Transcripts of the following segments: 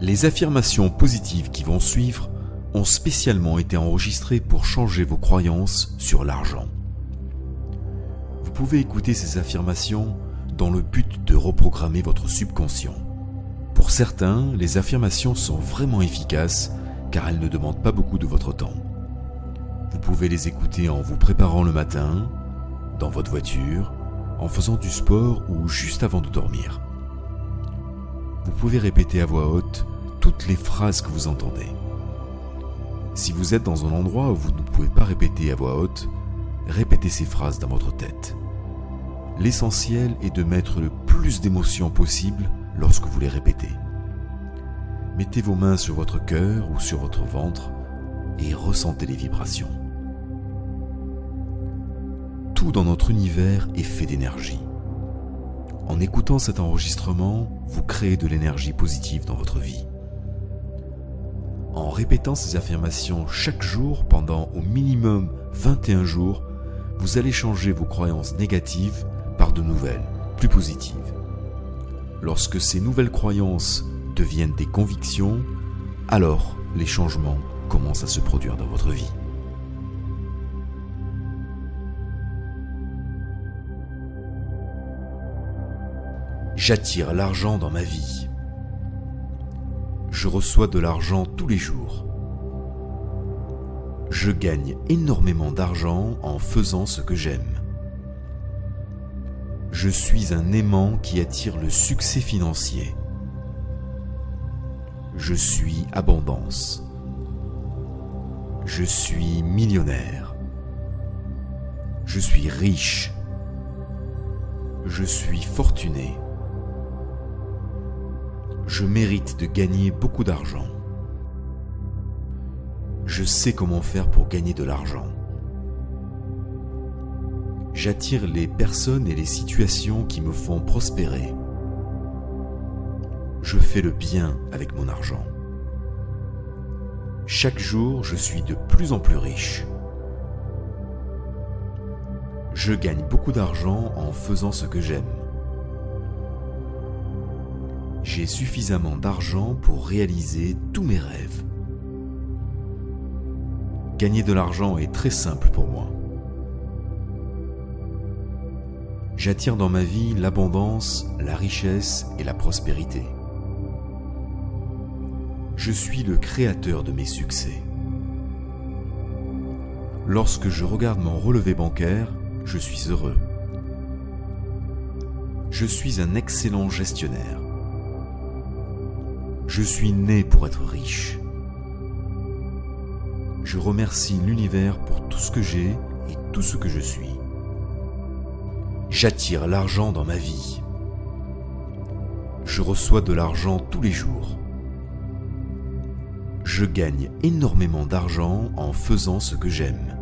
Les affirmations positives qui vont suivre ont spécialement été enregistrées pour changer vos croyances sur l'argent. Vous pouvez écouter ces affirmations dans le but de reprogrammer votre subconscient. Pour certains, les affirmations sont vraiment efficaces car elles ne demandent pas beaucoup de votre temps. Vous pouvez les écouter en vous préparant le matin, dans votre voiture, en faisant du sport ou juste avant de dormir. Vous pouvez répéter à voix haute toutes les phrases que vous entendez. Si vous êtes dans un endroit où vous ne pouvez pas répéter à voix haute, répétez ces phrases dans votre tête. L'essentiel est de mettre le plus d'émotions possible lorsque vous les répétez. Mettez vos mains sur votre cœur ou sur votre ventre et ressentez les vibrations. Tout dans notre univers est fait d'énergie. En écoutant cet enregistrement, vous créez de l'énergie positive dans votre vie. En répétant ces affirmations chaque jour pendant au minimum 21 jours, vous allez changer vos croyances négatives par de nouvelles, plus positives. Lorsque ces nouvelles croyances deviennent des convictions, alors les changements commencent à se produire dans votre vie. J'attire l'argent dans ma vie. Je reçois de l'argent tous les jours. Je gagne énormément d'argent en faisant ce que j'aime. Je suis un aimant qui attire le succès financier. Je suis abondance. Je suis millionnaire. Je suis riche. Je suis fortuné. Je mérite de gagner beaucoup d'argent. Je sais comment faire pour gagner de l'argent. J'attire les personnes et les situations qui me font prospérer. Je fais le bien avec mon argent. Chaque jour, je suis de plus en plus riche. Je gagne beaucoup d'argent en faisant ce que j'aime. J'ai suffisamment d'argent pour réaliser tous mes rêves. Gagner de l'argent est très simple pour moi. J'attire dans ma vie l'abondance, la richesse et la prospérité. Je suis le créateur de mes succès. Lorsque je regarde mon relevé bancaire, je suis heureux. Je suis un excellent gestionnaire. Je suis né pour être riche. Je remercie l'univers pour tout ce que j'ai et tout ce que je suis. J'attire l'argent dans ma vie. Je reçois de l'argent tous les jours. Je gagne énormément d'argent en faisant ce que j'aime.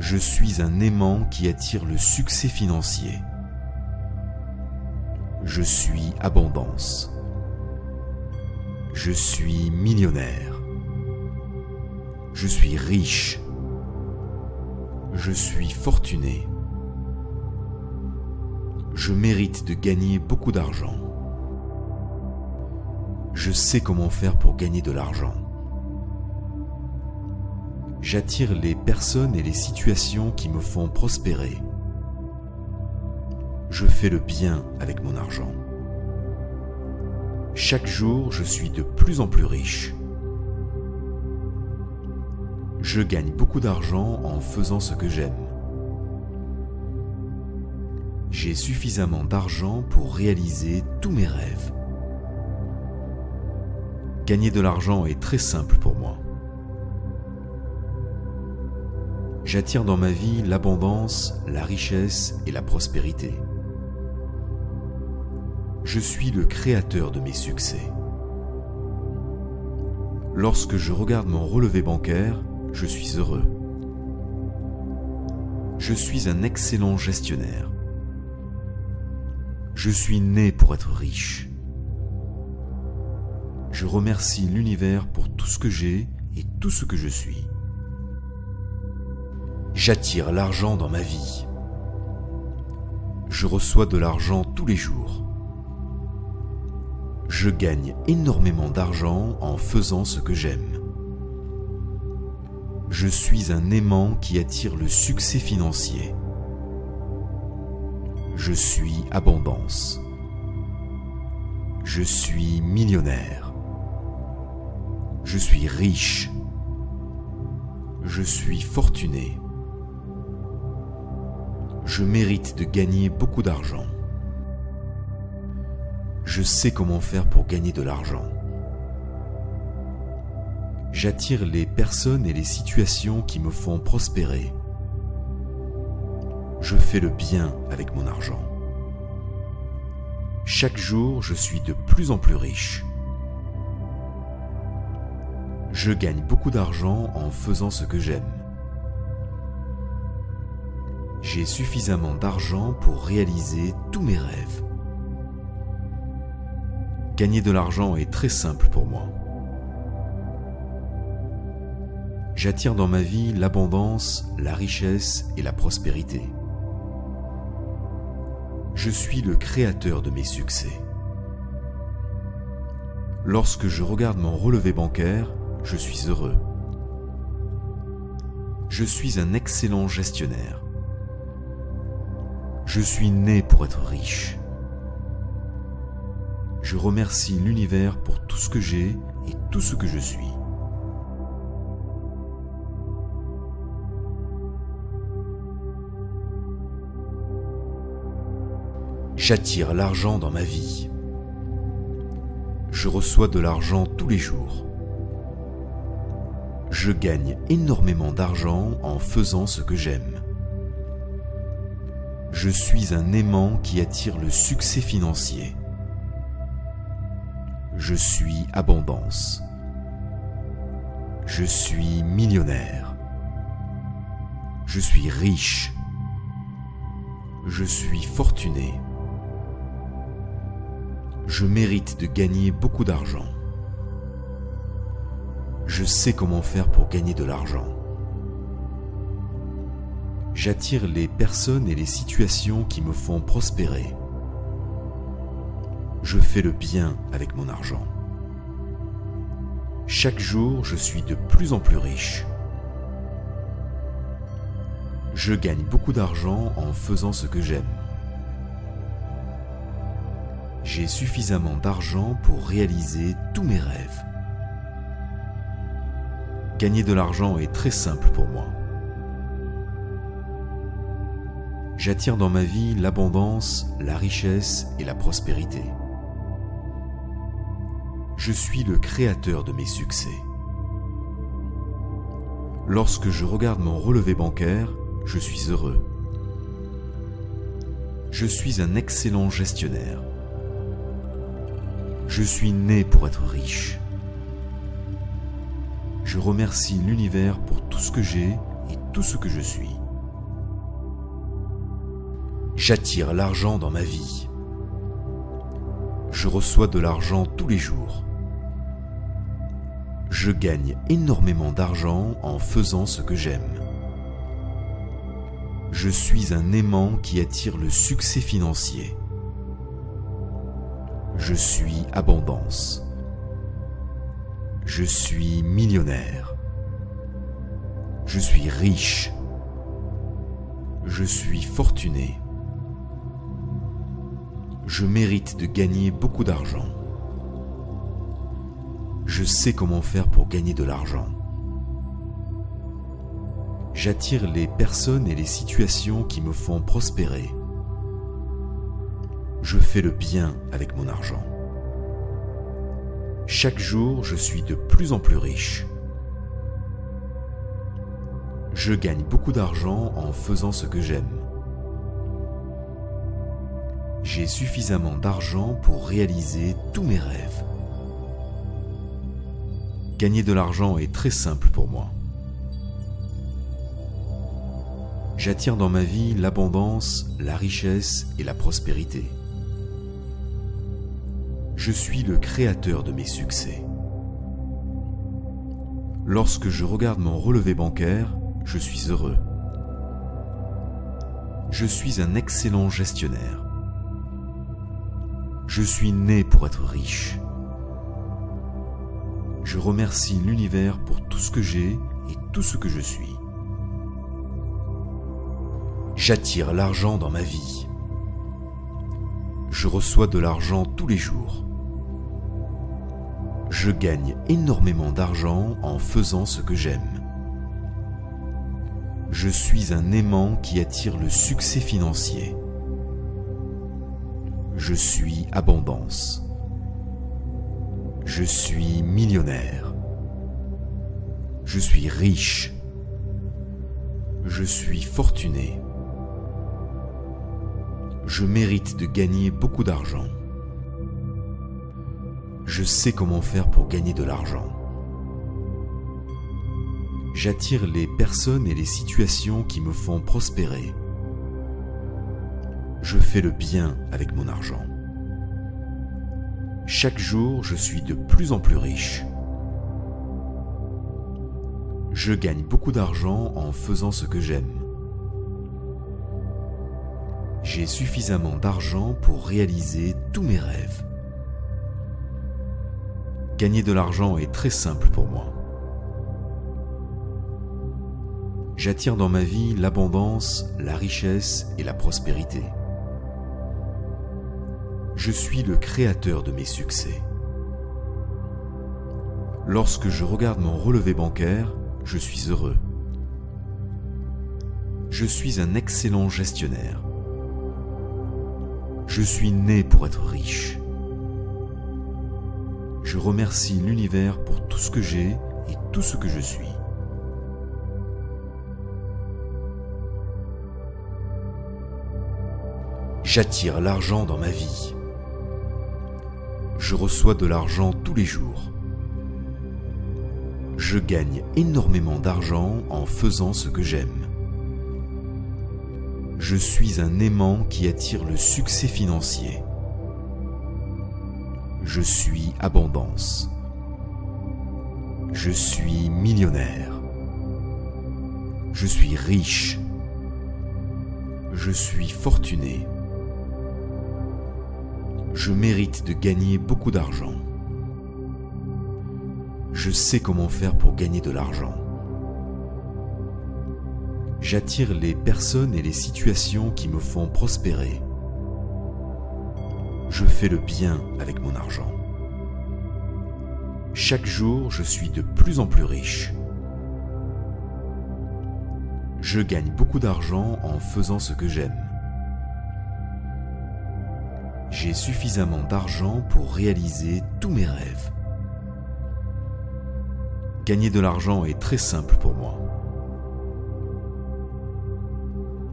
Je suis un aimant qui attire le succès financier. Je suis abondance. Je suis millionnaire. Je suis riche. Je suis fortuné je mérite de gagner beaucoup d'argent. Je sais comment faire pour gagner de l'argent. J'attire les personnes et les situations qui me font prospérer. Je fais le bien avec mon argent. Chaque jour, je suis de plus en plus riche. Je gagne beaucoup d'argent en faisant ce que j'aime j'ai suffisamment d'argent pour réaliser tous mes rêves. Gagner de l'argent est très simple pour moi. J'attire dans ma vie l'abondance, la richesse et la prospérité. Je suis le créateur de mes succès. Lorsque je regarde mon relevé bancaire, je suis heureux. Je suis un excellent gestionnaire. Je suis né pour être riche. Je remercie l'univers pour tout ce que j'ai et tout ce que je suis. J'attire l'argent dans ma vie. Je reçois de l'argent tous les jours. Je gagne énormément d'argent en faisant ce que j'aime. Je suis un aimant qui attire le succès financier. Je suis abondance. Je suis millionnaire. Je suis riche. Je suis fortuné. Je mérite de gagner beaucoup d'argent. Je sais comment faire pour gagner de l'argent. J'attire les personnes et les situations qui me font prospérer. Je fais le bien avec mon argent. Chaque jour, je suis de plus en plus riche. Je gagne beaucoup d'argent en faisant ce que j'aime. J'ai suffisamment d'argent pour réaliser tous mes rêves. Gagner de l'argent est très simple pour moi. J'attire dans ma vie l'abondance, la richesse et la prospérité. Je suis le créateur de mes succès. Lorsque je regarde mon relevé bancaire, je suis heureux. Je suis un excellent gestionnaire. Je suis né pour être riche. Je remercie l'univers pour tout ce que j'ai et tout ce que je suis. J'attire l'argent dans ma vie. Je reçois de l'argent tous les jours. Je gagne énormément d'argent en faisant ce que j'aime. Je suis un aimant qui attire le succès financier. Je suis abondance. Je suis millionnaire. Je suis riche. Je suis fortuné. Je mérite de gagner beaucoup d'argent. Je sais comment faire pour gagner de l'argent. J'attire les personnes et les situations qui me font prospérer je fais le bien avec mon argent. Chaque jour, je suis de plus en plus riche. Je gagne beaucoup d'argent en faisant ce que j'aime. J'ai suffisamment d'argent pour réaliser tous mes rêves. Gagner de l'argent est très simple pour moi. J'attire dans ma vie l'abondance, la richesse et la prospérité. Je suis le créateur de mes succès. Lorsque je regarde mon relevé bancaire, je suis heureux. Je suis un excellent gestionnaire. Je suis né pour être riche. Je remercie l'univers pour tout ce que j'ai et tout ce que je suis. J'attire l'argent dans ma vie. Je reçois de l'argent tous les jours je gagne énormément d'argent en faisant ce que j'aime. Je suis un aimant qui attire le succès financier. Je suis abondance. Je suis millionnaire. Je suis riche. Je suis fortuné. Je mérite de gagner beaucoup d'argent je sais comment faire pour gagner de l'argent. J'attire les personnes et les situations qui me font prospérer. Je fais le bien avec mon argent. Chaque jour, je suis de plus en plus riche. Je gagne beaucoup d'argent en faisant ce que j'aime. J'ai suffisamment d'argent pour réaliser tous mes rêves. Gagner de l'argent est très simple pour moi. J'attire dans ma vie l'abondance, la richesse et la prospérité. Je suis le créateur de mes succès. Lorsque je regarde mon relevé bancaire, je suis heureux. Je suis un excellent gestionnaire. Je suis né pour être riche. Je remercie l'univers pour tout ce que j'ai et tout ce que je suis. J'attire l'argent dans ma vie. Je reçois de l'argent tous les jours. Je gagne énormément d'argent en faisant ce que j'aime. Je suis un aimant qui attire le succès financier. Je suis abondance. Je suis millionnaire. Je suis riche. Je suis fortuné. Je mérite de gagner beaucoup d'argent. Je sais comment faire pour gagner de l'argent. J'attire les personnes et les situations qui me font prospérer. Je fais le bien avec mon argent. Chaque jour, je suis de plus en plus riche. Je gagne beaucoup d'argent en faisant ce que j'aime. J'ai suffisamment d'argent pour réaliser tous mes rêves. Gagner de l'argent est très simple pour moi. J'attire dans ma vie l'abondance, la richesse et la prospérité. Je suis le créateur de mes succès. Lorsque je regarde mon relevé bancaire, je suis heureux. Je suis un excellent gestionnaire. Je suis né pour être riche. Je remercie l'univers pour tout ce que j'ai et tout ce que je suis. J'attire l'argent dans ma vie. Je reçois de l'argent tous les jours. Je gagne énormément d'argent en faisant ce que j'aime. Je suis un aimant qui attire le succès financier. Je suis abondance. Je suis millionnaire. Je suis riche. Je suis fortuné. Je mérite de gagner beaucoup d'argent. Je sais comment faire pour gagner de l'argent. J'attire les personnes et les situations qui me font prospérer. Je fais le bien avec mon argent. Chaque jour, je suis de plus en plus riche. Je gagne beaucoup d'argent en faisant ce que j'aime. J'ai suffisamment d'argent pour réaliser tous mes rêves. Gagner de l'argent est très simple pour moi.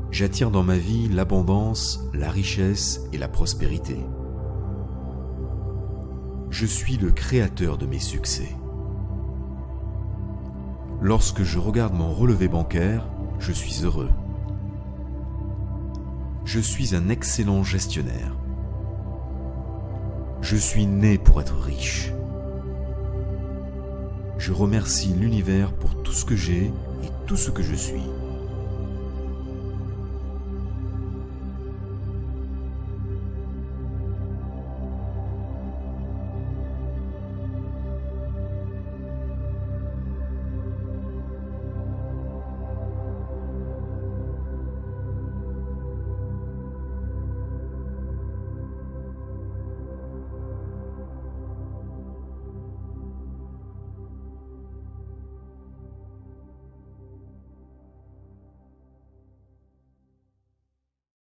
J'attire dans ma vie l'abondance, la richesse et la prospérité. Je suis le créateur de mes succès. Lorsque je regarde mon relevé bancaire, je suis heureux. Je suis un excellent gestionnaire. Je suis né pour être riche. Je remercie l'univers pour tout ce que j'ai et tout ce que je suis.